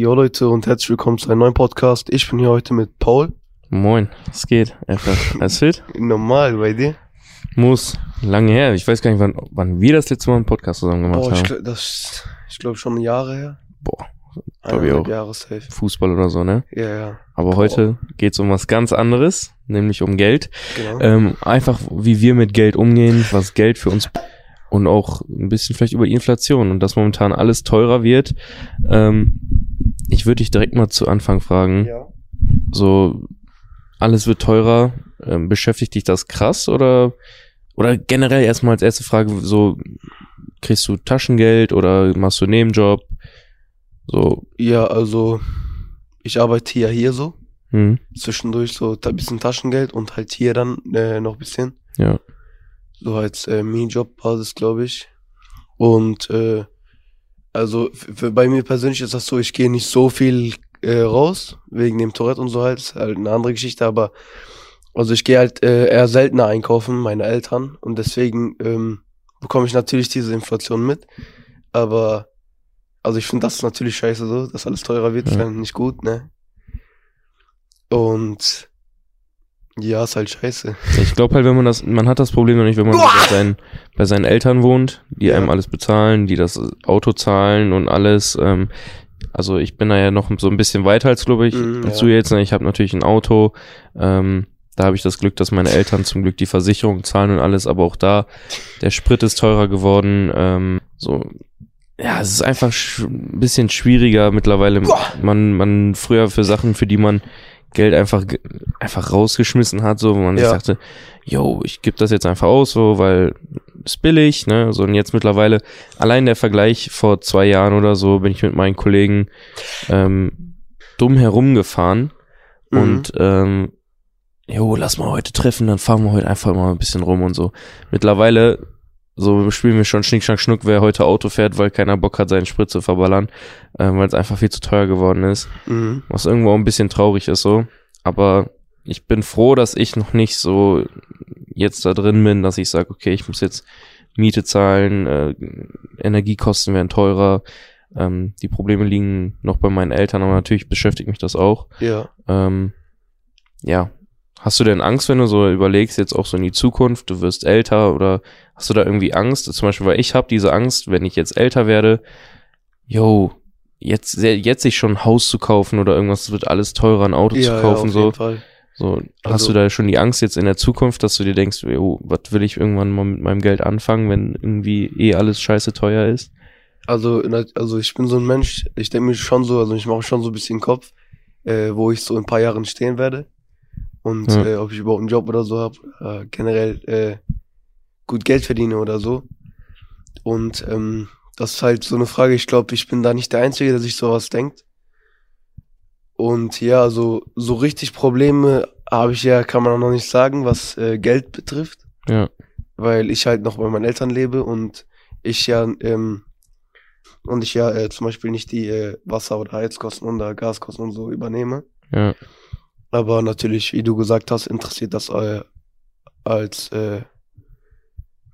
Jo Leute und herzlich willkommen zu einem neuen Podcast. Ich bin hier heute mit Paul. Moin, es geht. Einfach. Alles fit? Normal bei dir? Muss. Lange her. Ich weiß gar nicht, wann, wann wir das letzte Mal einen Podcast zusammen gemacht Boah, haben. ich glaube schon Jahre her. Boah, Glaub ich auch. Jahre safe. Fußball oder so, ne? Ja, ja, Aber heute geht's um was ganz anderes, nämlich um Geld. genau. Ähm, einfach, wie wir mit Geld umgehen, was Geld für uns und auch ein bisschen vielleicht über die Inflation und dass momentan alles teurer wird. Ähm, ich würde dich direkt mal zu Anfang fragen. ja. so alles wird teurer, ähm, beschäftigt dich das krass oder oder generell erstmal als erste Frage so kriegst du Taschengeld oder machst du einen Nebenjob? So, ja, also ich arbeite ja hier so. hm, Zwischendurch so ein bisschen Taschengeld und halt hier dann äh, noch ein bisschen. ja, So als äh, Minijob-Basis, glaube ich. Und äh, also für, bei mir persönlich ist das so, ich gehe nicht so viel äh, raus, wegen dem Tourette und so halt. Ist halt eine andere Geschichte, aber also ich gehe halt äh, eher seltener einkaufen, meine Eltern. Und deswegen ähm, bekomme ich natürlich diese Inflation mit. Aber also ich finde das ist natürlich scheiße so, dass alles teurer wird, ist Ja. ja nicht gut, ne? Und ja, ist halt scheiße. Ich glaube halt, wenn man das, man hat das Problem noch nicht, wenn man bei seinen, bei seinen Eltern wohnt, die Ja. einem alles bezahlen, die das Auto zahlen und alles. Ähm, also ich bin da ja noch so ein bisschen weiter als, glaube ich, als ja. du jetzt. Ne? Ich habe natürlich ein Auto. Ähm, da habe ich das Glück, dass meine Eltern zum Glück die Versicherung zahlen und alles, aber auch da, der Sprit ist teurer geworden. Ähm, so, ja, es ist einfach ein bisschen schwieriger mittlerweile. Man, man früher für Sachen, für die man Geld einfach, einfach rausgeschmissen hat, so, wo man sich Ja. dachte, yo, ich gebe das jetzt einfach aus, so, weil ist billig, ne, so, und jetzt mittlerweile, allein der Vergleich vor zwei Jahren oder so, bin ich mit meinen Kollegen, ähm, dumm herumgefahren Mhm. und, ähm, jo, lass mal heute treffen, dann fahren wir heute einfach mal ein bisschen rum und so. Mittlerweile, so spielen wir schon Schnick, Schnack, Schnuck, wer heute Auto fährt, weil keiner Bock hat, seinen Sprit zu verballern, ähm, weil es einfach viel zu teuer geworden ist. Mhm. Was irgendwo auch ein bisschen traurig ist so. Aber ich bin froh, dass ich noch nicht so jetzt da drin bin, dass ich sage, okay, ich muss jetzt Miete zahlen, äh, Energiekosten werden teurer. Ähm, die Probleme liegen noch bei meinen Eltern, aber natürlich beschäftigt mich das auch. Ja. Ähm, ja. Hast du denn Angst, wenn du so überlegst, jetzt auch so in die Zukunft, du wirst älter oder hast du da irgendwie Angst? Zum Beispiel, weil ich habe diese Angst, wenn ich jetzt älter werde, yo, jetzt, jetzt sich schon ein Haus zu kaufen oder irgendwas, es wird alles teurer, ein Auto zu kaufen, auf so. jeden Fall. So, hast Also- du da schon die Angst jetzt in der Zukunft, dass du dir denkst, jo, was will ich irgendwann mal mit meinem Geld anfangen, wenn irgendwie eh alles scheiße teuer ist? Also, also ich bin so ein Mensch, ich denke mir schon so, also ich mache schon so ein bisschen Kopf, äh, wo ich so in ein paar Jahren stehen werde. Und Ja. äh, ob ich überhaupt einen Job oder so habe, äh, generell äh, gut Geld verdiene oder so. Und ähm, das ist halt so eine Frage, ich glaube, ich bin da nicht der Einzige, der sich sowas denkt. Und ja, also so richtig Probleme habe ich ja, kann man auch noch nicht sagen, was äh, Geld betrifft Ja, weil ich halt noch bei meinen Eltern lebe und ich ja ähm, und ich ja äh, zum Beispiel nicht die äh, Wasser- oder Heizkosten oder Gaskosten und so übernehme. ja, Aber natürlich, wie du gesagt hast, interessiert das äh, als äh,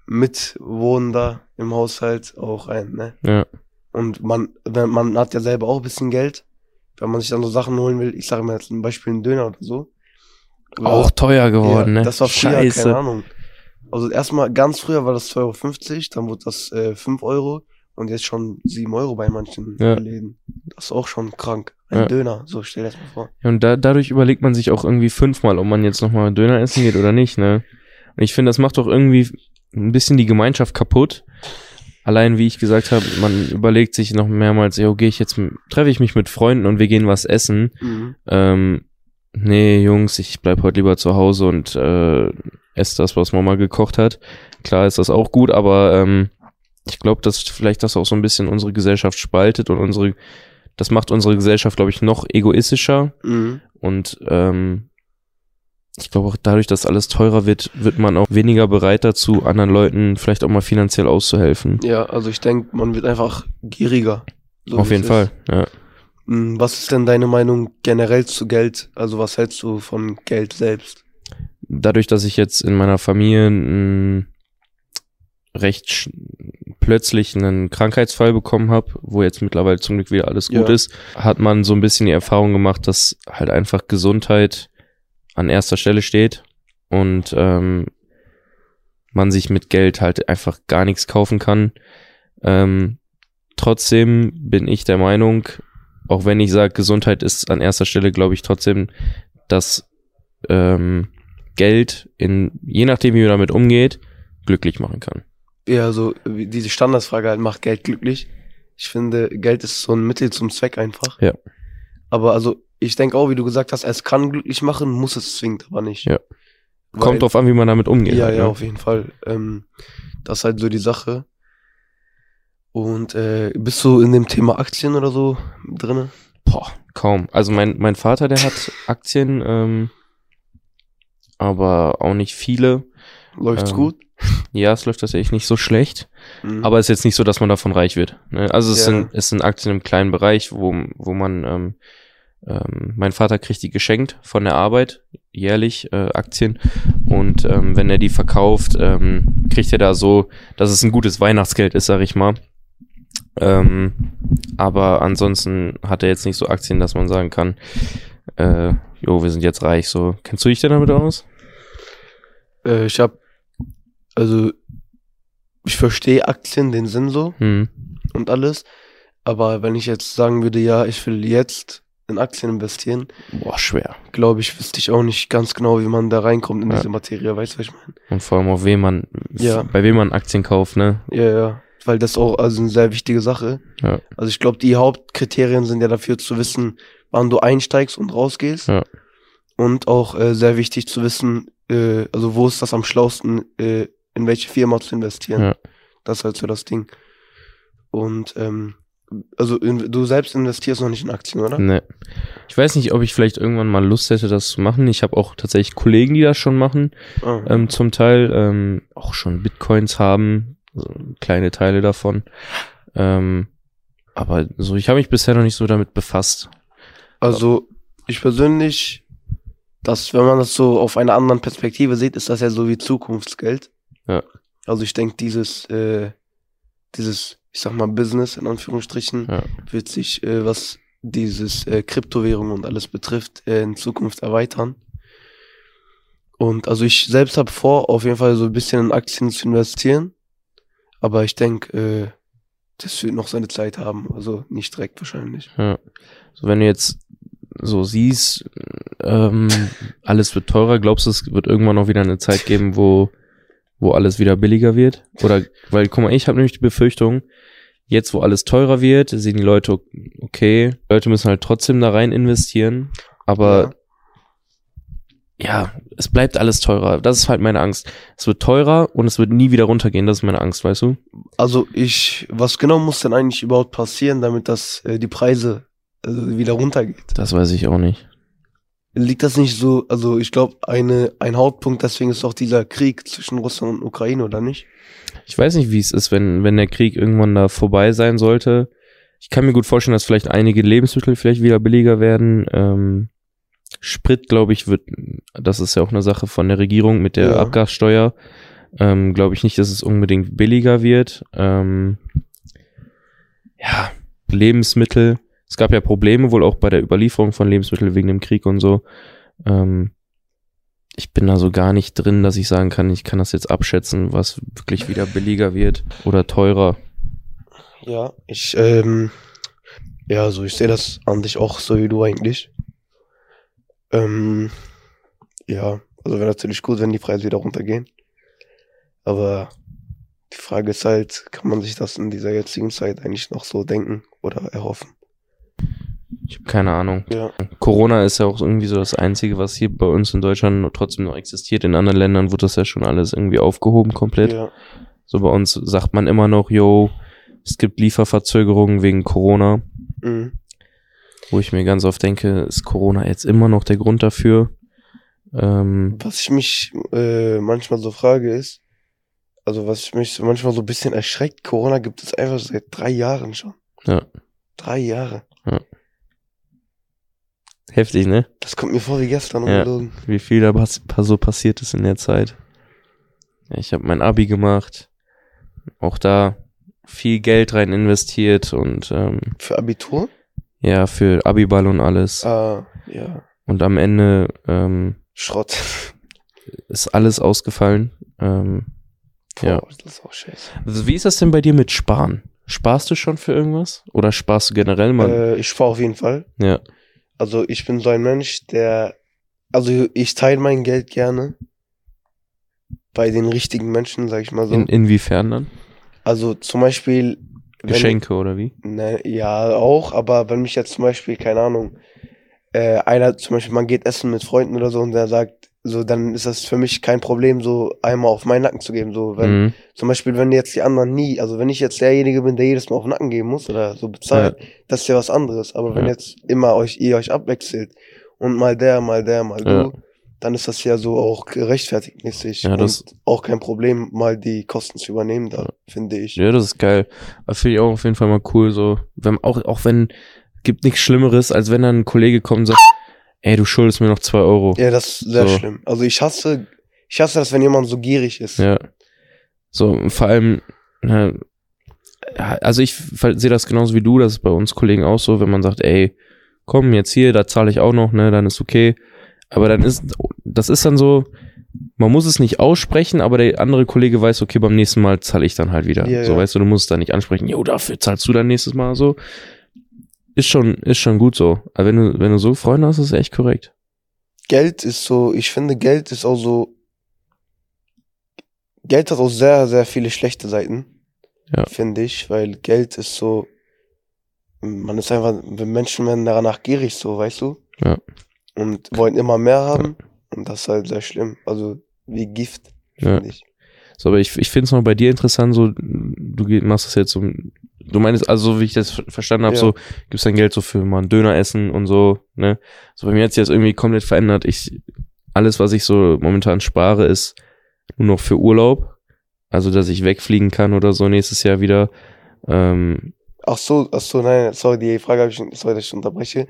Mitwohnender im Haushalt auch ein, ne? ja, Und man, wenn, man hat ja selber auch ein bisschen Geld, wenn man sich dann so Sachen holen will, ich sage mal jetzt zum Beispiel einen Döner oder so. auch teuer geworden, ja, ne? Das war früher, Scheiße. keine Ahnung. Also erstmal ganz früher war das 2,50 Euro, dann wurde das äh, 5 Euro und jetzt schon 7 Euro bei manchen Ja. Läden. Das ist auch schon krank. Ein Ja. Döner, so stell dir das mal vor. Ja, und da, dadurch überlegt man sich auch irgendwie fünfmal, ob man jetzt nochmal Döner essen geht oder nicht, ne? Und ich finde, das macht doch irgendwie ein bisschen die Gemeinschaft kaputt. Allein, wie ich gesagt habe, man überlegt sich noch mehrmals, jo, gehe ich jetzt, treffe ich mich mit Freunden und wir gehen was essen. Mhm. Ähm, nee, Jungs, ich bleib heute lieber zu Hause und äh, esse das, was Mama gekocht hat. Klar ist das auch gut, aber ähm, ich glaube, dass vielleicht das auch so ein bisschen unsere Gesellschaft spaltet und unsere, das macht unsere Gesellschaft, glaube ich, noch egoistischer. Mhm. Und ähm, ich glaube auch dadurch, dass alles teurer wird, wird man auch weniger bereit dazu, anderen Leuten vielleicht auch mal finanziell auszuhelfen. Ja, also ich denke, man wird einfach gieriger. so Auf jeden Fall, ja. Mhm, Was ist denn deine Meinung generell zu Geld? Also was hältst du von Geld selbst? Dadurch, dass ich jetzt in meiner Familie einen recht plötzlich einen Krankheitsfall bekommen habe, wo jetzt mittlerweile zum Glück wieder alles gut Ja. ist, hat man so ein bisschen die Erfahrung gemacht, dass halt einfach Gesundheit an erster Stelle steht und ähm, man sich mit Geld halt einfach gar nichts kaufen kann. Ähm, trotzdem bin ich der Meinung, auch wenn ich sage, Gesundheit ist an erster Stelle, glaube ich trotzdem, dass ähm, Geld in, je nachdem, wie man damit umgeht, glücklich machen kann. Ja, so wie diese Standardsfrage halt, macht Geld glücklich? Ich finde, Geld ist so ein Mittel zum Zweck einfach. Ja. Aber also, ich denke auch, wie du gesagt hast, es kann glücklich machen, muss es zwingend aber nicht. Ja. Weil- Kommt drauf an, wie man damit umgeht. Ja, halt, ja, ne? auf jeden Fall. Ähm, das ist halt so die Sache. Und äh, bist du in dem Thema Aktien oder so drinne? Boah, kaum. Also mein, mein Vater, der hat Aktien, ähm, aber auch nicht viele. Läuft's Ähm, gut? Ja, es läuft tatsächlich nicht so schlecht. Mhm. Aber es ist jetzt nicht so, dass man davon reich wird. Ne? Also es, Ja. sind, es sind Aktien im kleinen Bereich, wo, wo man, ähm, ähm, mein Vater kriegt die geschenkt von der Arbeit, jährlich äh, Aktien. Und ähm, wenn er die verkauft, ähm, kriegt er da so, dass es ein gutes Weihnachtsgeld ist, sag ich mal. Ähm, aber ansonsten hat er jetzt nicht so Aktien, dass man sagen kann, äh, jo, wir sind jetzt reich. So, kennst du dich denn damit aus? äh, ich habe, also, ich verstehe Aktien, den Sinn so Hm. und alles. Aber wenn ich jetzt sagen würde, ja, ich will jetzt in Aktien investieren, Boah, schwer. glaube ich, wüsste ich auch nicht ganz genau, wie man da reinkommt in Ja. diese Materie. Weißt du, was ich meine? Und vor allem auf wem man, Ja. bei wem man Aktien kauft, ne? Ja, ja. Weil das auch also eine sehr wichtige Sache. Ja. Also ich glaube, die Hauptkriterien sind ja dafür zu wissen, wann du einsteigst und rausgehst. Ja. Und auch äh, sehr wichtig zu wissen, äh, also wo ist das am schlausten, äh, in welche Firma zu investieren. Ja. Das ist halt so das Ding. Und ähm, also in, du selbst investierst noch nicht in Aktien, oder? Ne. Ich weiß nicht, ob ich vielleicht irgendwann mal Lust hätte, das zu machen. Ich habe auch tatsächlich Kollegen, die das schon machen, Ah. ähm, zum Teil ähm, auch schon Bitcoins haben, so kleine Teile davon. Ähm, aber so, ich habe mich bisher noch nicht so damit befasst. Also ich persönlich, das, wenn man das so auf einer anderen Perspektive sieht, ist das ja so wie Zukunftsgeld. Ja. Also ich denke, dieses, äh, dieses, ich sag mal, Business in Anführungsstrichen, Ja. wird sich, äh, was dieses äh, Kryptowährung und alles betrifft, äh, in Zukunft erweitern. Und also ich selbst habe vor, auf jeden Fall so ein bisschen in Aktien zu investieren. Aber ich denke, äh, das wird noch seine Zeit haben. Also nicht direkt wahrscheinlich. Ja. So, wenn du jetzt so siehst, ähm, alles wird teurer, glaubst du, es wird irgendwann noch wieder eine Zeit geben, wo, wo alles wieder billiger wird? Oder, weil, guck mal, ich habe nämlich die Befürchtung, jetzt wo alles teurer wird, sehen die Leute, okay, Leute müssen halt trotzdem da rein investieren, aber ja, es bleibt alles teurer. Das ist halt meine Angst. Es wird teurer und es wird nie wieder runtergehen. Das ist meine Angst, weißt du? Also ich, was genau muss denn eigentlich überhaupt passieren, damit das äh, die Preise äh, wieder runtergeht? Das weiß ich auch nicht. Liegt das nicht so, also ich glaube, eine ein Hauptpunkt deswegen ist auch dieser Krieg zwischen Russland und Ukraine, oder nicht? Ich weiß nicht, wie es ist, wenn, wenn der Krieg irgendwann da vorbei sein sollte. Ich kann mir gut vorstellen, dass vielleicht einige Lebensmittel vielleicht wieder billiger werden. Ähm, Sprit, glaube ich, wird, das ist ja auch eine Sache von der Regierung mit der Ja. Abgassteuer. Ähm, glaube ich nicht, dass es unbedingt billiger wird. Ähm, ja, Lebensmittel. Es gab ja Probleme wohl auch bei der Überlieferung von Lebensmitteln wegen dem Krieg und so. Ähm, ich bin da so gar nicht drin, dass ich sagen kann, ich kann das jetzt abschätzen, was wirklich wieder billiger wird oder teurer. Ja, ich, ähm, ja, also ich sehe das an dich auch so wie du eigentlich. Ähm, ja, also wäre natürlich gut, wenn die Preise wieder runtergehen. Aber die Frage ist halt, kann man sich das in dieser jetzigen Zeit eigentlich noch so denken oder erhoffen? Ich habe keine Ahnung. Ja. Corona ist ja auch irgendwie so das Einzige, was hier bei uns in Deutschland trotzdem noch existiert. In anderen Ländern wird das ja schon alles irgendwie aufgehoben komplett. Ja, So bei uns sagt man immer noch, yo, es gibt Lieferverzögerungen wegen Corona, mhm. wo ich mir ganz oft denke, ist Corona jetzt immer noch der Grund dafür? Ähm, Was ich mich äh, manchmal so frage ist, also was ich mich manchmal so ein bisschen erschreckt, Corona gibt es einfach seit drei Jahren schon. Ja. Drei Jahre. Heftig, ne? Das kommt mir vor wie gestern. Ja. ungelogen. Wie viel da pass so passiert ist in der Zeit. Ja, ich habe mein Abi gemacht. Auch da viel Geld rein investiert und ähm, Für Abitur? ja, für Abiball und alles. Ah, ja. Und am Ende ähm, Schrott. ist alles ausgefallen. Ähm, Ja. Boah, das ist auch scheiße. also wie ist das denn bei dir mit Sparen? Sparst du schon für irgendwas? Oder sparst du generell mal? Äh, ich fahre auf jeden Fall. ja. Also ich bin so ein Mensch, der, also ich teile mein Geld gerne bei den richtigen Menschen, sag ich mal so. In, inwiefern dann? also zum Beispiel, wenn- Geschenke oder wie? Ne, ja, auch, aber wenn mich jetzt zum Beispiel, keine Ahnung, äh, einer, zum Beispiel, man geht essen mit Freunden oder so und der sagt, so, dann ist das für mich kein Problem, so einmal auf meinen Nacken zu geben. So, wenn, Mhm. zum Beispiel, wenn jetzt die anderen nie, also wenn ich jetzt derjenige bin, der jedes Mal auf den Nacken geben muss oder so bezahlt, das ist ja was anderes. Aber wenn Ja. jetzt immer euch, ihr euch abwechselt und mal der, mal der, mal Ja. du, dann ist das ja so auch gerechtfertigt mäßig Ja, das- und auch kein Problem, mal die Kosten zu übernehmen, da, finde ich. Ja, das ist geil. Aber finde ich auch auf jeden Fall mal cool, so, wenn, auch, auch wenn, gibt nichts Schlimmeres, als wenn dann ein Kollege kommt und sagt, ey, du schuldest mir noch zwei Euro. Ja, das ist sehr So. schlimm. Also ich hasse, ich hasse das, wenn jemand so gierig ist. Ja. So, vor allem, ne, also ich sehe das genauso wie du, das ist bei uns Kollegen auch so, wenn man sagt, ey, komm jetzt hier, da zahle ich auch noch, ne, dann ist okay. Aber dann ist, das ist dann so, man muss es nicht aussprechen, aber der andere Kollege weiß, okay, beim nächsten Mal zahle ich dann halt wieder. Ja, so, ja. weißt du, du musst es dann nicht ansprechen, jo, dafür zahlst du dann nächstes Mal so. Ist schon, ist schon gut so. Aber wenn du, wenn du so Freunde hast, ist es echt korrekt. Geld ist so, ich finde, Geld ist auch so, Geld hat auch sehr, sehr viele schlechte Seiten. Ja. Finde ich, weil Geld ist so, man ist einfach, Menschen werden danach gierig, so, weißt du? Ja. Und wollen immer mehr haben. Und das ist halt sehr schlimm. Also, wie Gift, Ja. finde ich. So, aber ich, ich finde es noch bei dir interessant, so, du machst das jetzt so, du meinst, also so wie ich das ver- verstanden habe, Ja. so, gibst dein Geld so für mal ein Döner essen und so, ne? So, bei mir hat sich jetzt irgendwie komplett verändert. Ich, alles, was ich so momentan spare, ist nur noch für Urlaub. Also, dass ich wegfliegen kann oder so nächstes Jahr wieder. Ähm, Ach so, ach so, nein, sorry, die Frage habe ich, sorry, dass ich unterbreche.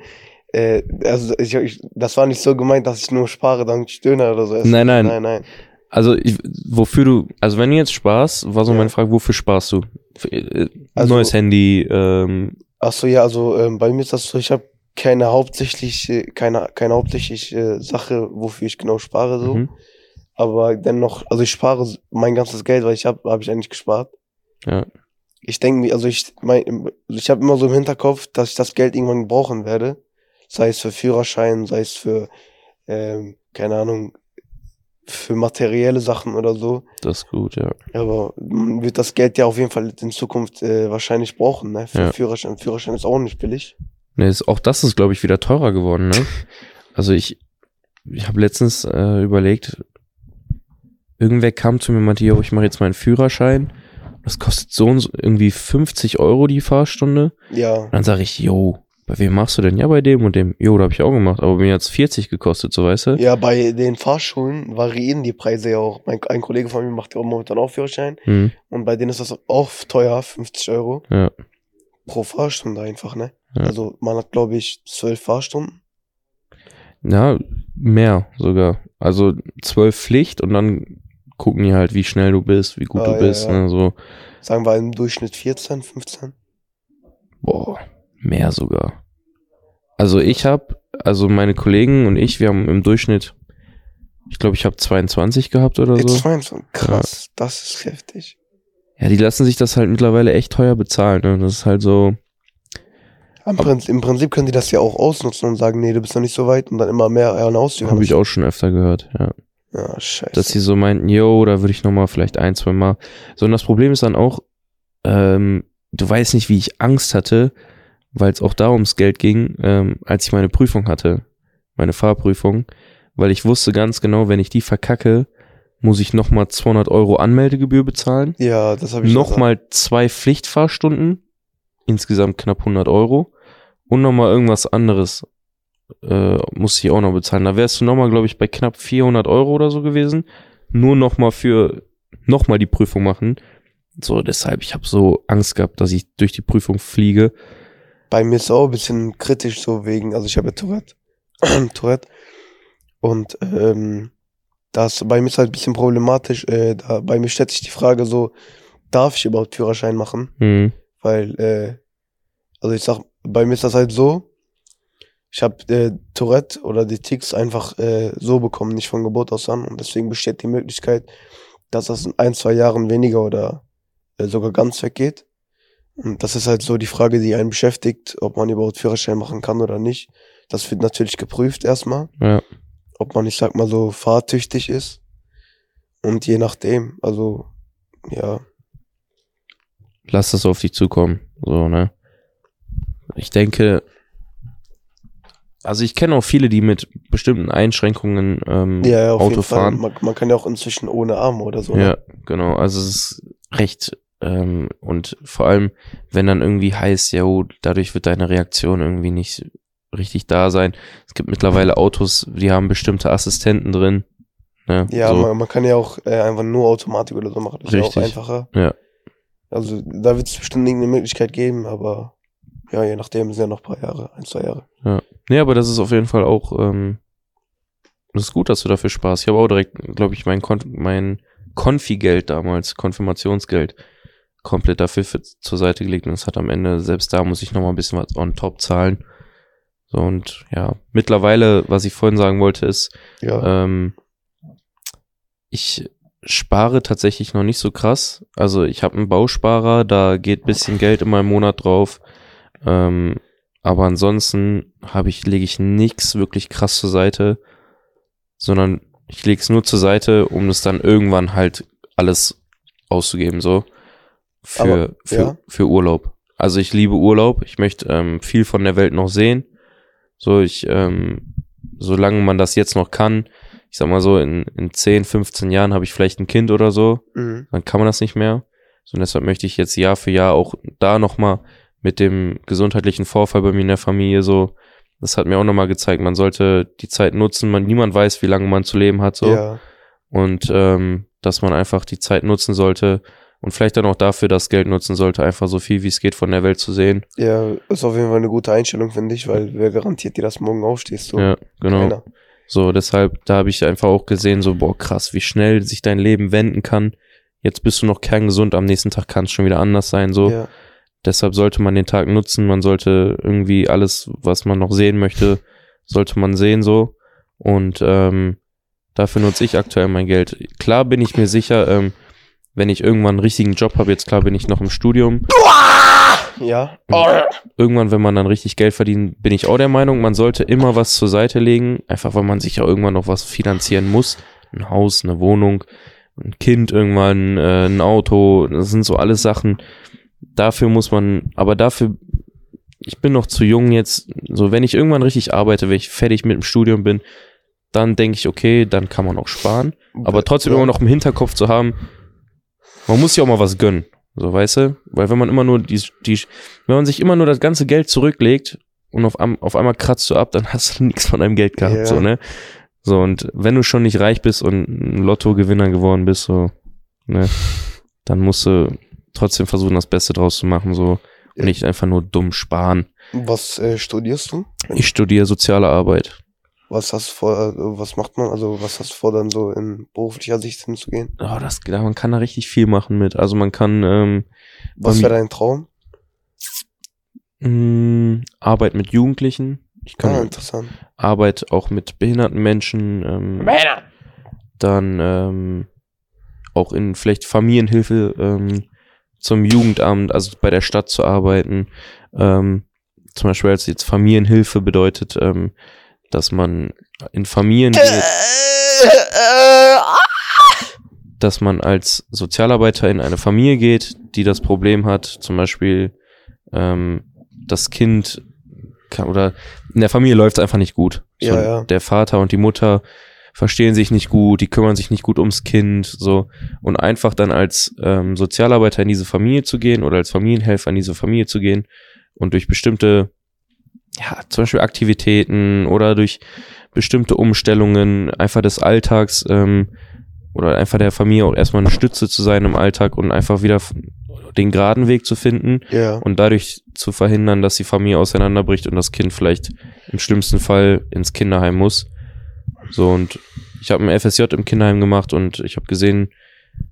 Äh, also, ich, ich, das war nicht so gemeint, dass ich nur spare, damit ich Döner oder so esse. Nein, nein. Nein, nein. Also, ich, wofür du, also wenn du jetzt sparst, war so Ja. meine Frage, wofür sparst du? Für, äh, Also- neues Handy, ähm, Ach so, ja, also ähm, bei mir ist das so, ich habe keine hauptsächliche, keine, keine hauptsächliche Sache, wofür ich genau spare so. mhm. Aber dennoch, also ich spare mein ganzes Geld, weil ich habe, habe ich eigentlich gespart. Ja. Ich denke mir, also ich mein, ich habe immer so im Hinterkopf, dass ich das Geld irgendwann brauchen werde. Sei es für Führerschein, sei es für, ähm, keine Ahnung, für materielle Sachen oder so. das ist gut, ja. Aber man wird das Geld ja auf jeden Fall in Zukunft äh, wahrscheinlich brauchen, ne? Für Ja. Führerschein. Führerschein ist auch nicht billig. Ne, ist, auch das ist, glaube ich, wieder teurer geworden, ne? Also ich, ich habe letztens äh, überlegt, irgendwer kam zu mir und meinte, yo, ich mache jetzt meinen Führerschein. Das kostet so und so irgendwie 50 Euro die Fahrstunde. Ja. Und dann sage ich, yo, bei wem machst du denn? Ja, bei dem und dem. Jo, da habe ich auch gemacht, aber mir hat's 40 gekostet, so weißt du? Ja, bei den Fahrschulen variieren die Preise ja auch. Mein, ein Kollege von mir macht ja auch momentan auch Führerschein. Hm, Und bei denen ist das auch teuer, 50 Euro. Ja. Pro Fahrstunde einfach, ne? Ja. Also man hat, glaube ich, zwölf Fahrstunden. ja, mehr sogar. Also zwölf Pflicht und dann gucken die halt, wie schnell du bist, wie gut Ah, du ja, bist. ja. Ne, so, Sagen wir im Durchschnitt 14, 15. Boah, mehr sogar. Also ich habe, also meine Kollegen und ich, wir haben im Durchschnitt, ich glaube, ich habe 22 gehabt oder Jetzt so. 22. Krass, das ist heftig. Ja, die lassen sich das halt mittlerweile echt teuer bezahlen. Ne? Das ist halt so, Am Prinzip, Im Prinzip können die das ja auch ausnutzen und sagen, nee, du bist noch nicht so weit und dann immer mehr hinausziehen. habe ich auch schon öfter gehört. Ja. Ja, scheiße. Dass sie so meinten, yo, da würde ich noch mal vielleicht ein, zwei Mal. So, und das Problem ist dann auch, ähm, du weißt nicht, wie ich Angst hatte, weil es auch da ums Geld ging, ähm, als ich meine Prüfung hatte, meine Fahrprüfung, weil ich wusste ganz genau, wenn ich die verkacke, muss ich noch mal 200 Euro Anmeldegebühr bezahlen, ja, das habe ich noch auch- mal zwei Pflichtfahrstunden, insgesamt knapp 100 Euro und noch mal irgendwas anderes äh, musste ich auch noch bezahlen. Da wärst du noch mal, glaube ich, bei knapp 400 Euro oder so gewesen. Nur noch mal für noch mal die Prüfung machen. So, deshalb, ich habe so Angst gehabt, dass ich durch die Prüfung fliege. Bei mir ist es auch ein bisschen kritisch so wegen, also ich habe ja Tourette. Tourette. Und ähm, das bei mir ist halt ein bisschen problematisch. Äh, da, bei mir stellt sich die Frage so, darf ich überhaupt Führerschein machen? Mhm. Weil, äh, also ich sag, bei mir ist das halt so, ich habe äh, Tourette oder die Tics einfach äh, so bekommen, nicht von Geburt aus an. Und deswegen besteht die Möglichkeit, dass das in ein, zwei Jahren weniger oder äh, sogar ganz weggeht. Und das ist halt so die Frage, die einen beschäftigt, ob man überhaupt Führerschein machen kann oder nicht. Das wird natürlich geprüft erstmal, Ja. ob man, ich sag mal so, fahrtüchtig ist. Und je nachdem, also, ja, Lass das auf dich zukommen. So, ne? Ich denke, also ich kenne auch viele, die mit bestimmten Einschränkungen ähm, ja, ja auf Auto jeden Fall. fahren. Man, man kann ja auch inzwischen ohne Arm oder so. ne? Ja, genau. Also es ist recht ähm, und vor allem, wenn dann irgendwie heißt, ja, oh, dadurch wird deine Reaktion irgendwie nicht richtig da sein. Es gibt mittlerweile Autos, die haben bestimmte Assistenten drin. Ne? Ja, so. man, man kann ja auch äh, einfach nur Automatik oder so machen. Das ist ja auch Richtig. einfacher. Ja. Also da wird es bestimmt irgendeine Möglichkeit geben, aber ja, je nachdem sind ja noch ein paar Jahre, ein, zwei Jahre. Nee, aber das ist auf jeden Fall auch, ähm, das ist gut, dass du dafür Spaß. Ich habe auch direkt, glaube ich, mein, Kon mein Konfi-Geld damals, Konfirmationsgeld, komplett dafür für, zur Seite gelegt und es hat am Ende, selbst da muss ich noch mal ein bisschen was on top zahlen. So und ja, mittlerweile, was ich vorhin sagen wollte, ist, Ja. ähm, ich spare tatsächlich noch nicht so krass. Also ich habe einen Bausparer, da geht bisschen Geld in meinem Monat drauf. Ähm, aber ansonsten habe ich, lege ich nichts wirklich krass zur Seite, sondern ich lege es nur zur Seite, um es dann irgendwann halt alles auszugeben, so. Für, Aber, für, ja. für Urlaub. Also ich liebe Urlaub, ich möchte ähm, viel von der Welt noch sehen. So, ich, ähm, solange man das jetzt noch kann, ich sag mal so, in, in 10, 15 Jahren habe ich vielleicht ein Kind oder so, Mhm. dann kann man das nicht mehr. So, und deshalb möchte ich jetzt Jahr für Jahr auch da nochmal mit dem gesundheitlichen Vorfall bei mir in der Familie so, das hat mir auch nochmal gezeigt, man sollte die Zeit nutzen, man, niemand weiß, wie lange man zu leben hat, so. Ja. Und ähm, dass man einfach die Zeit nutzen sollte und vielleicht dann auch dafür das Geld nutzen sollte, einfach so viel wie es geht von der Welt zu sehen. ja, ist auf jeden Fall eine gute Einstellung, finde ich, weil wer garantiert dir, dass morgen aufstehst? So, Ja, genau. keiner. So, deshalb, da habe ich einfach auch gesehen, so, boah, krass, wie schnell sich dein Leben wenden kann. Jetzt bist du noch kerngesund, am nächsten Tag kann es schon wieder anders sein, so. Ja. Deshalb sollte man den Tag nutzen, man sollte irgendwie alles, was man noch sehen möchte, sollte man sehen, so. Und ähm, dafür nutze ich aktuell mein Geld. Klar bin ich mir sicher, ähm, wenn ich irgendwann einen richtigen Job habe, jetzt klar bin ich noch im Studium, Ja. irgendwann, wenn man dann richtig Geld verdient, bin ich auch der Meinung, man sollte immer was zur Seite legen, einfach weil man sich ja irgendwann noch was finanzieren muss. Ein Haus, eine Wohnung, ein Kind irgendwann, äh, ein Auto, das sind so alles Sachen. Dafür muss man, aber dafür, ich bin noch zu jung jetzt, so wenn ich irgendwann richtig arbeite, wenn ich fertig mit dem Studium bin, dann denke ich, okay, dann kann man auch sparen. Aber trotzdem immer noch im Hinterkopf zu haben, man muss ja auch mal was gönnen. So, weißt du? Weil wenn man immer nur die, die, wenn man sich immer nur das ganze Geld zurücklegt und auf, auf einmal kratzt du ab, dann hast du nichts von deinem Geld gehabt, Ja. so, ne? So, und wenn du schon nicht reich bist und ein Lottogewinner geworden bist, so, ne, dann musst du trotzdem versuchen, das Beste draus zu machen, so, und nicht einfach nur dumm sparen. Was äh, studierst du? Ich studiere soziale Arbeit. Was hast du vor, was macht man, also was hast du vor, dann so in beruflicher Sicht hinzugehen? Oh, das, da- man kann da richtig viel machen mit. Also man kann ähm, Was wäre dein Traum? mh, Arbeit mit Jugendlichen. Ich kann Ah, interessant. Arbeit auch mit behinderten Menschen. Ähm, dann ähm, auch in vielleicht Familienhilfe ähm, zum Jugendamt, also bei der Stadt zu arbeiten. Ähm, zum Beispiel als jetzt Familienhilfe bedeutet, ähm, dass man in Familien geht, dass man als Sozialarbeiter in eine Familie geht, die das Problem hat, zum Beispiel ähm, das Kind kann, oder in der Familie läuft es einfach nicht gut. So, Ja, ja. Der Vater und die Mutter verstehen sich nicht gut, die kümmern sich nicht gut ums Kind, so und einfach dann als ähm, Sozialarbeiter in diese Familie zu gehen oder als Familienhelfer in diese Familie zu gehen und durch bestimmte, ja, zum Beispiel Aktivitäten oder durch bestimmte Umstellungen einfach des Alltags ähm, oder einfach der Familie auch erstmal eine Stütze zu sein im Alltag und einfach wieder den geraden Weg zu finden Ja. und dadurch zu verhindern, dass die Familie auseinanderbricht und das Kind vielleicht im schlimmsten Fall ins Kinderheim muss. So und ich habe ein FSJ im Kinderheim gemacht und ich habe gesehen,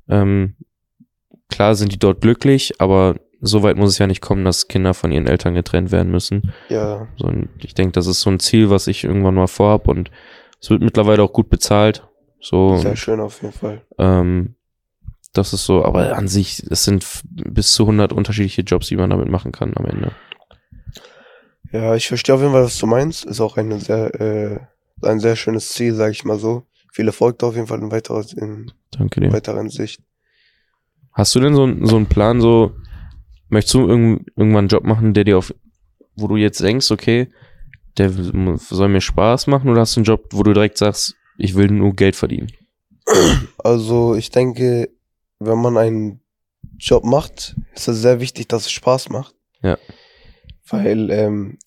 ähm, klar sind die dort glücklich, aber so weit muss es ja nicht kommen, dass Kinder von ihren Eltern getrennt werden müssen. Ja, So, und ich denke, das ist so ein Ziel, was ich irgendwann mal vorhab und es wird mittlerweile auch gut bezahlt. So, sehr schön auf jeden Fall. ähm, das ist so, aber an sich, es sind bis zu 100 unterschiedliche Jobs, die man damit machen kann am Ende. Ja, ich verstehe auf jeden Fall, was du meinst. Ist auch eine sehr, äh, ein sehr schönes Ziel, sag ich mal so. Viel Erfolg da auf jeden Fall in weiterer, in Danke dir. weiterer Sicht. Hast du denn so, so einen Plan, so, möchtest du irgend, irgendwann einen Job machen, der dir auf, wo du jetzt denkst, okay, der soll mir Spaß machen oder hast du einen Job, wo du direkt sagst, ich will nur Geld verdienen? Also ich denke, wenn man einen Job macht, ist es sehr wichtig, dass es Spaß macht. Ja. Weil, ähm,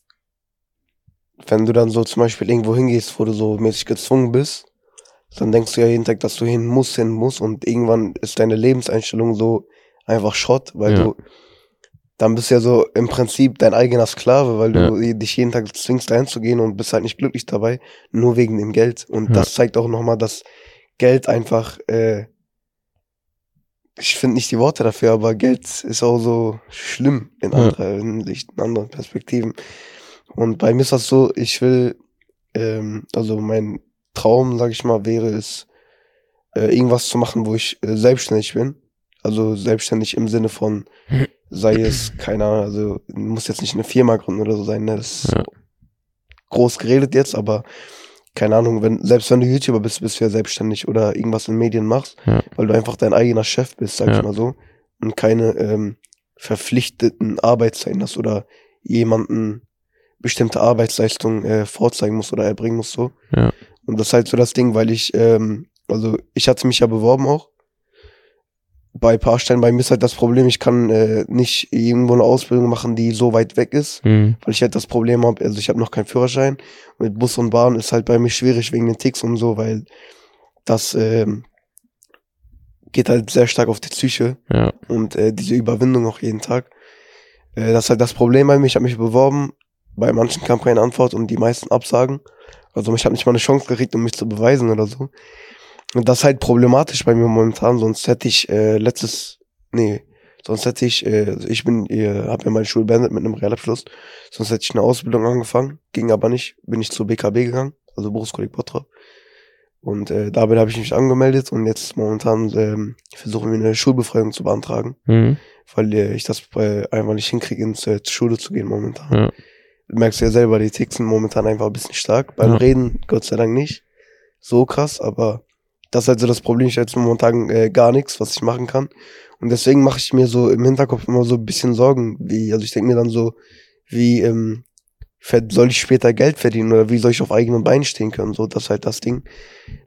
wenn du dann so zum Beispiel irgendwo hingehst, wo du so mäßig gezwungen bist, dann denkst du ja jeden Tag, dass du hin musst, hin musst und irgendwann ist deine Lebenseinstellung so einfach Schrott, weil Ja. du dann bist du ja so im Prinzip dein eigener Sklave, weil du dich jeden Tag zwingst, dahin zu gehen und bist halt nicht glücklich dabei, nur wegen dem Geld. Und Ja. das zeigt auch nochmal, dass Geld einfach, äh, ich finde nicht die Worte dafür, aber Geld ist auch so schlimm in Ja. anderer Hinsicht, in anderen Perspektiven. Und bei mir ist das so, ich will, ähm, also mein Traum, sag ich mal, wäre es, äh, irgendwas zu machen, wo ich äh, selbstständig bin. Also selbstständig im Sinne von, sei es, keine Ahnung, also muss jetzt nicht eine Firma gründen oder so sein, ne? Das ist Ja. groß geredet jetzt, aber keine Ahnung, wenn, selbst wenn du YouTuber bist, bist du ja selbstständig oder irgendwas in Medien machst, Ja. weil du einfach dein eigener Chef bist, sag Ja. ich mal so, und keine ähm, verpflichteten Arbeitszeiten hast oder jemanden bestimmte Arbeitsleistungen äh, vorzeigen musst oder erbringen musst, so. Ja. Und das ist halt so das Ding, weil ich, ähm, also ich hatte mich ja beworben auch bei ein paar Stellen. Bei mir ist halt das Problem, ich kann äh, nicht irgendwo eine Ausbildung machen, die so weit weg ist, Hm. weil ich halt das Problem habe, also ich habe noch keinen Führerschein. Mit Bus und Bahn ist halt bei mir schwierig wegen den Ticks und so, weil das ähm, geht halt sehr stark auf die Psyche Ja. und äh, diese Überwindung auch jeden Tag. Äh, das ist halt das Problem bei mir. Ich habe mich beworben, bei manchen kam keine Antwort und die meisten Absagen. Also ich habe nicht mal eine Chance gekriegt, um mich zu beweisen oder so. Und das ist halt problematisch bei mir momentan, sonst hätte ich äh, letztes, nee, sonst hätte ich, äh, also ich bin, äh, habe ja meine Schule beendet mit einem Realabschluss, sonst hätte ich eine Ausbildung angefangen, ging aber nicht, bin ich zur BKB gegangen, also Berufskolleg Bottrop. Und äh, damit habe ich mich angemeldet und jetzt momentan ähm, versuchen wir eine Schulbefreiung zu beantragen Hm. weil äh, ich das äh, einfach nicht hinkriege, ins äh, zur Schule zu gehen momentan. Ja. Du merkst ja selber, die Ticks sind momentan einfach ein bisschen stark. Beim Ja. Reden, Gott sei Dank nicht. So krass, aber das ist halt so das Problem. Ich habe jetzt momentan äh, gar nichts, was ich machen kann. Und deswegen mache ich mir so im Hinterkopf immer so ein bisschen Sorgen, wie, also ich denke mir dann so, wie ähm, soll ich später Geld verdienen oder wie soll ich auf eigenen Beinen stehen können? So, das ist halt das Ding.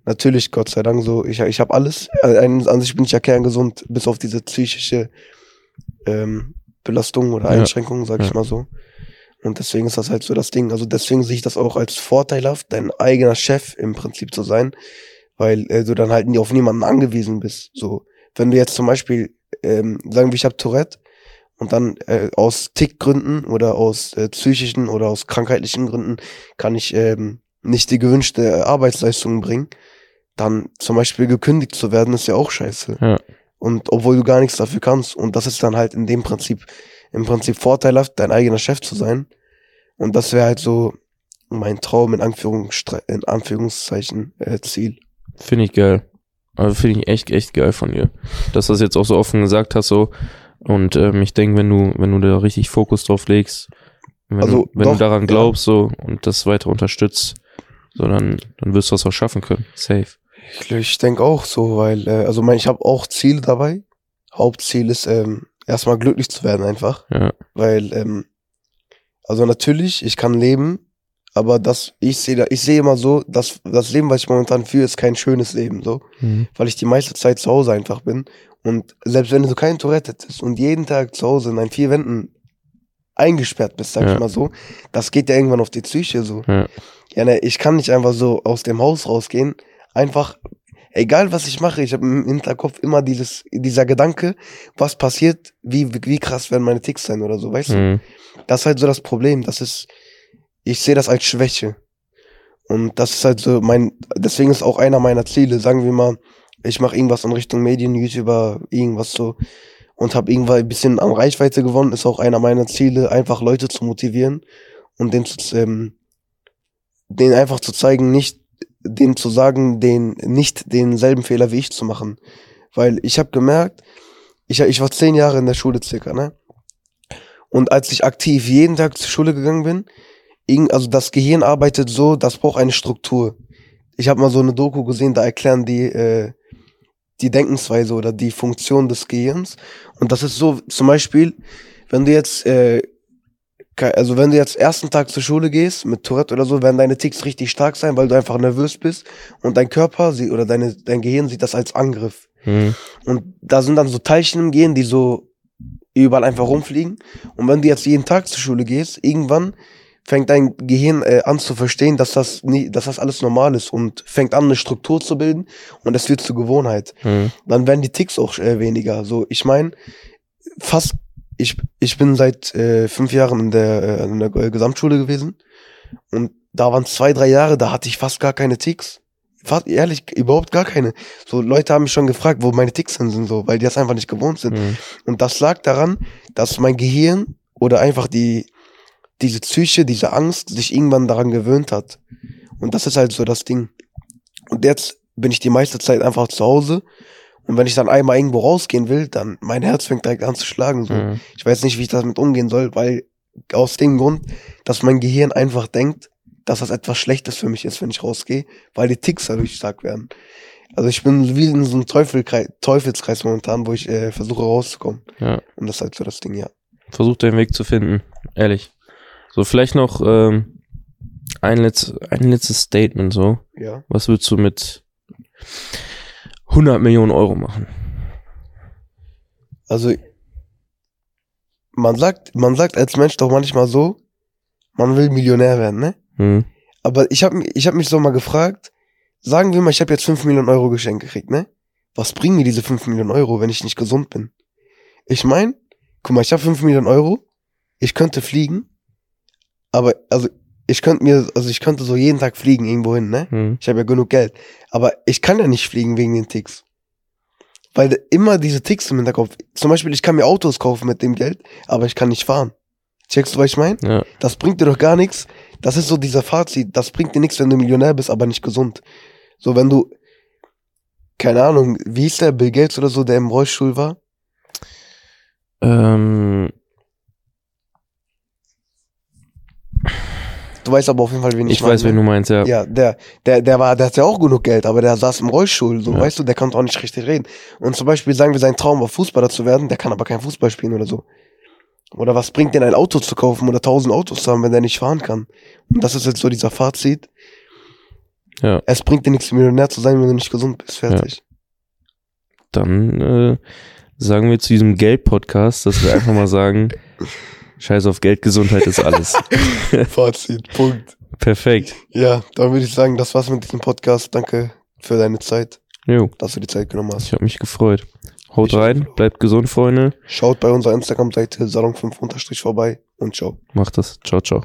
Natürlich, Gott sei Dank, so, ich, ich habe alles. Äh, an an sich bin ich ja kerngesund, bis auf diese psychische ähm, Belastung oder Ja. Einschränkung, sag ich Ja. mal so. Und deswegen ist das halt so das Ding. Also deswegen sehe ich das auch als vorteilhaft, dein eigener Chef im Prinzip zu sein, weil äh, du dann halt nie auf niemanden angewiesen bist. So, wenn du jetzt zum Beispiel, ähm, sagen wir, ich habe Tourette und dann äh, aus Tickgründen oder aus äh, psychischen oder aus krankheitlichen Gründen kann ich ähm, nicht die gewünschte äh, Arbeitsleistung bringen, dann zum Beispiel gekündigt zu werden, ist ja auch scheiße. Ja. Und obwohl du gar nichts dafür kannst. Und das ist dann halt in dem Prinzip, im Prinzip vorteilhaft, dein eigener Chef zu sein. Und das wäre halt so mein Traum in, Anführungstre in Anführungszeichen äh, Ziel. Finde ich geil. Also finde ich echt, echt geil von dir. Dass du das jetzt auch so offen gesagt hast, so. Und ähm, ich denke, wenn du, wenn du da richtig Fokus drauf legst, wenn, Also, du, wenn doch, du daran ja. glaubst, so, und das weiter unterstützt, so, dann, dann wirst du das auch schaffen können. Safe. Ich, ich denke auch so, weil, äh, also mein, ich habe auch Ziele dabei. Hauptziel ist, ähm, erstmal glücklich zu werden einfach. Ja. Weil, ähm, also natürlich, ich kann leben, aber das, ich sehe da, ich sehe immer so, dass das Leben, was ich momentan führe, ist kein schönes Leben, so. Mhm. weil ich die meiste Zeit zu Hause einfach bin. Und selbst wenn du kein Tourette hättest und jeden Tag zu Hause in deinen vier Wänden eingesperrt bist, sag Ja. ich mal so, das geht ja irgendwann auf die Psyche so. Ja. Ja, ne, ich kann nicht einfach so aus dem Haus rausgehen, einfach, egal was ich mache, ich habe im Hinterkopf immer dieses, dieser Gedanke, was passiert, wie, wie krass werden meine Ticks sein oder so, weißt du? Mhm. Das ist halt so das Problem. Das ist, ich sehe das als Schwäche. Und das ist halt so mein, deswegen ist auch einer meiner Ziele, sagen wir mal, ich mache irgendwas in Richtung Medien, YouTuber, irgendwas so. und habe irgendwann ein bisschen an Reichweite gewonnen. Ist auch einer meiner Ziele, einfach Leute zu motivieren und denen, zu, ähm, denen einfach zu zeigen, nicht denen zu sagen, den nicht denselben Fehler wie ich zu machen. Weil ich habe gemerkt, ich, ich war zehn Jahre in der Schule circa, ne? Und als ich aktiv jeden Tag zur Schule gegangen bin, also das Gehirn arbeitet so, das braucht eine Struktur. Ich habe mal so eine Doku gesehen, da erklären die äh, die Denkensweise oder die Funktion des Gehirns. Und das ist so, zum Beispiel, wenn du jetzt, äh, also wenn du jetzt ersten Tag zur Schule gehst mit Tourette oder so, werden deine Ticks richtig stark sein, weil du einfach nervös bist und dein Körper sie, oder deine, dein Gehirn sieht das als Angriff. Mhm. Und da sind dann so Teilchen im Gehirn, die so überall einfach rumfliegen. Und wenn du jetzt jeden Tag zur Schule gehst, irgendwann fängt dein Gehirn äh, an zu verstehen, dass das, nie, dass das alles normal ist und fängt an, eine Struktur zu bilden und es wird zur Gewohnheit. Mhm. Dann werden die Ticks auch äh, weniger. So, ich meine, fast, ich, ich bin seit äh, fünf Jahren in der, äh, in der äh, Gesamtschule gewesen und da waren zwei, drei Jahre, da hatte ich fast gar keine Ticks. Fast, ehrlich, überhaupt gar keine. So, Leute haben mich schon gefragt, wo meine Ticks hin sind, so, weil die das einfach nicht gewohnt sind. Mhm. Und das lag daran, dass mein Gehirn oder einfach die, diese Psyche, diese Angst sich irgendwann daran gewöhnt hat. Und das ist halt so das Ding. Und jetzt bin ich die meiste Zeit einfach zu Hause. Und wenn ich dann einmal irgendwo rausgehen will, dann mein Herz fängt direkt an zu schlagen. So. Mhm. Ich weiß nicht, wie ich damit umgehen soll, weil aus dem Grund, dass mein Gehirn einfach denkt, dass das etwas Schlechtes für mich ist, wenn ich rausgehe, weil die Ticks dadurch stark werden. Also ich bin wie in so einem Teufelkreis, Teufelskreis momentan, wo ich äh, versuche rauszukommen. Ja. Und das ist halt so das Ding, ja. Versuch deinen Weg zu finden. Ehrlich. So, vielleicht noch ähm, ein, letz, ein letztes Statement so. Ja. Was würdest du mit 100 Millionen Euro machen? Also man sagt, man sagt als Mensch doch manchmal so, man will Millionär werden, ne? Hm. Aber ich habe ich hab mich so mal gefragt, sagen wir mal, ich habe jetzt 5 Millionen Euro geschenkt gekriegt, ne? Was bringen mir diese 5 Millionen Euro, wenn ich nicht gesund bin? Ich mein, guck mal, ich habe 5 Millionen Euro, ich könnte fliegen, aber also ich könnte mir, also ich könnte so jeden Tag fliegen irgendwo hin, ne? Hm. Ich habe ja genug Geld. Aber ich kann ja nicht fliegen wegen den Ticks. Weil immer diese Ticks im Hinterkopf. Zum Beispiel, ich kann mir Autos kaufen mit dem Geld, aber ich kann nicht fahren. Checkst du, was ich meine? Ja. Das bringt dir doch gar nichts. Das ist so dieser Fazit. Das bringt dir nichts, wenn du Millionär bist, aber nicht gesund. So, wenn du, keine Ahnung, wie hieß der Bill Gates oder so, der im Rollstuhl war? Ähm, Du weißt aber auf jeden Fall, wen ich, ich weiß, meine. wen du meinst, ja. Ja, der, der, der war, der hat ja auch genug Geld, aber der saß im Rollstuhl, so, Ja. weißt du, der konnte auch nicht richtig reden. Und zum Beispiel sagen wir, sein Traum war Fußballer zu werden, der kann aber kein Fußball spielen oder so. Oder was bringt denn ein Auto zu kaufen oder tausend Autos zu haben, wenn der nicht fahren kann? Und das ist jetzt so dieser Fazit. Ja. Es bringt dir nichts, Millionär zu sein, wenn du nicht gesund bist. Fertig. Dann äh, sagen wir zu diesem Geld-Podcast, dass wir einfach mal sagen, Scheiß auf Geld, Gesundheit ist alles. Fazit, Punkt. Perfekt. Ja, dann würde ich sagen, das war's mit diesem Podcast. Danke für deine Zeit, Jo, dass du die Zeit genommen hast. ich habe mich gefreut. Haut Ich rein, bleibt gesund, Freunde. Schaut bei unserer Instagram-Seite salon5 vorbei und ciao. Macht das. Ciao, ciao.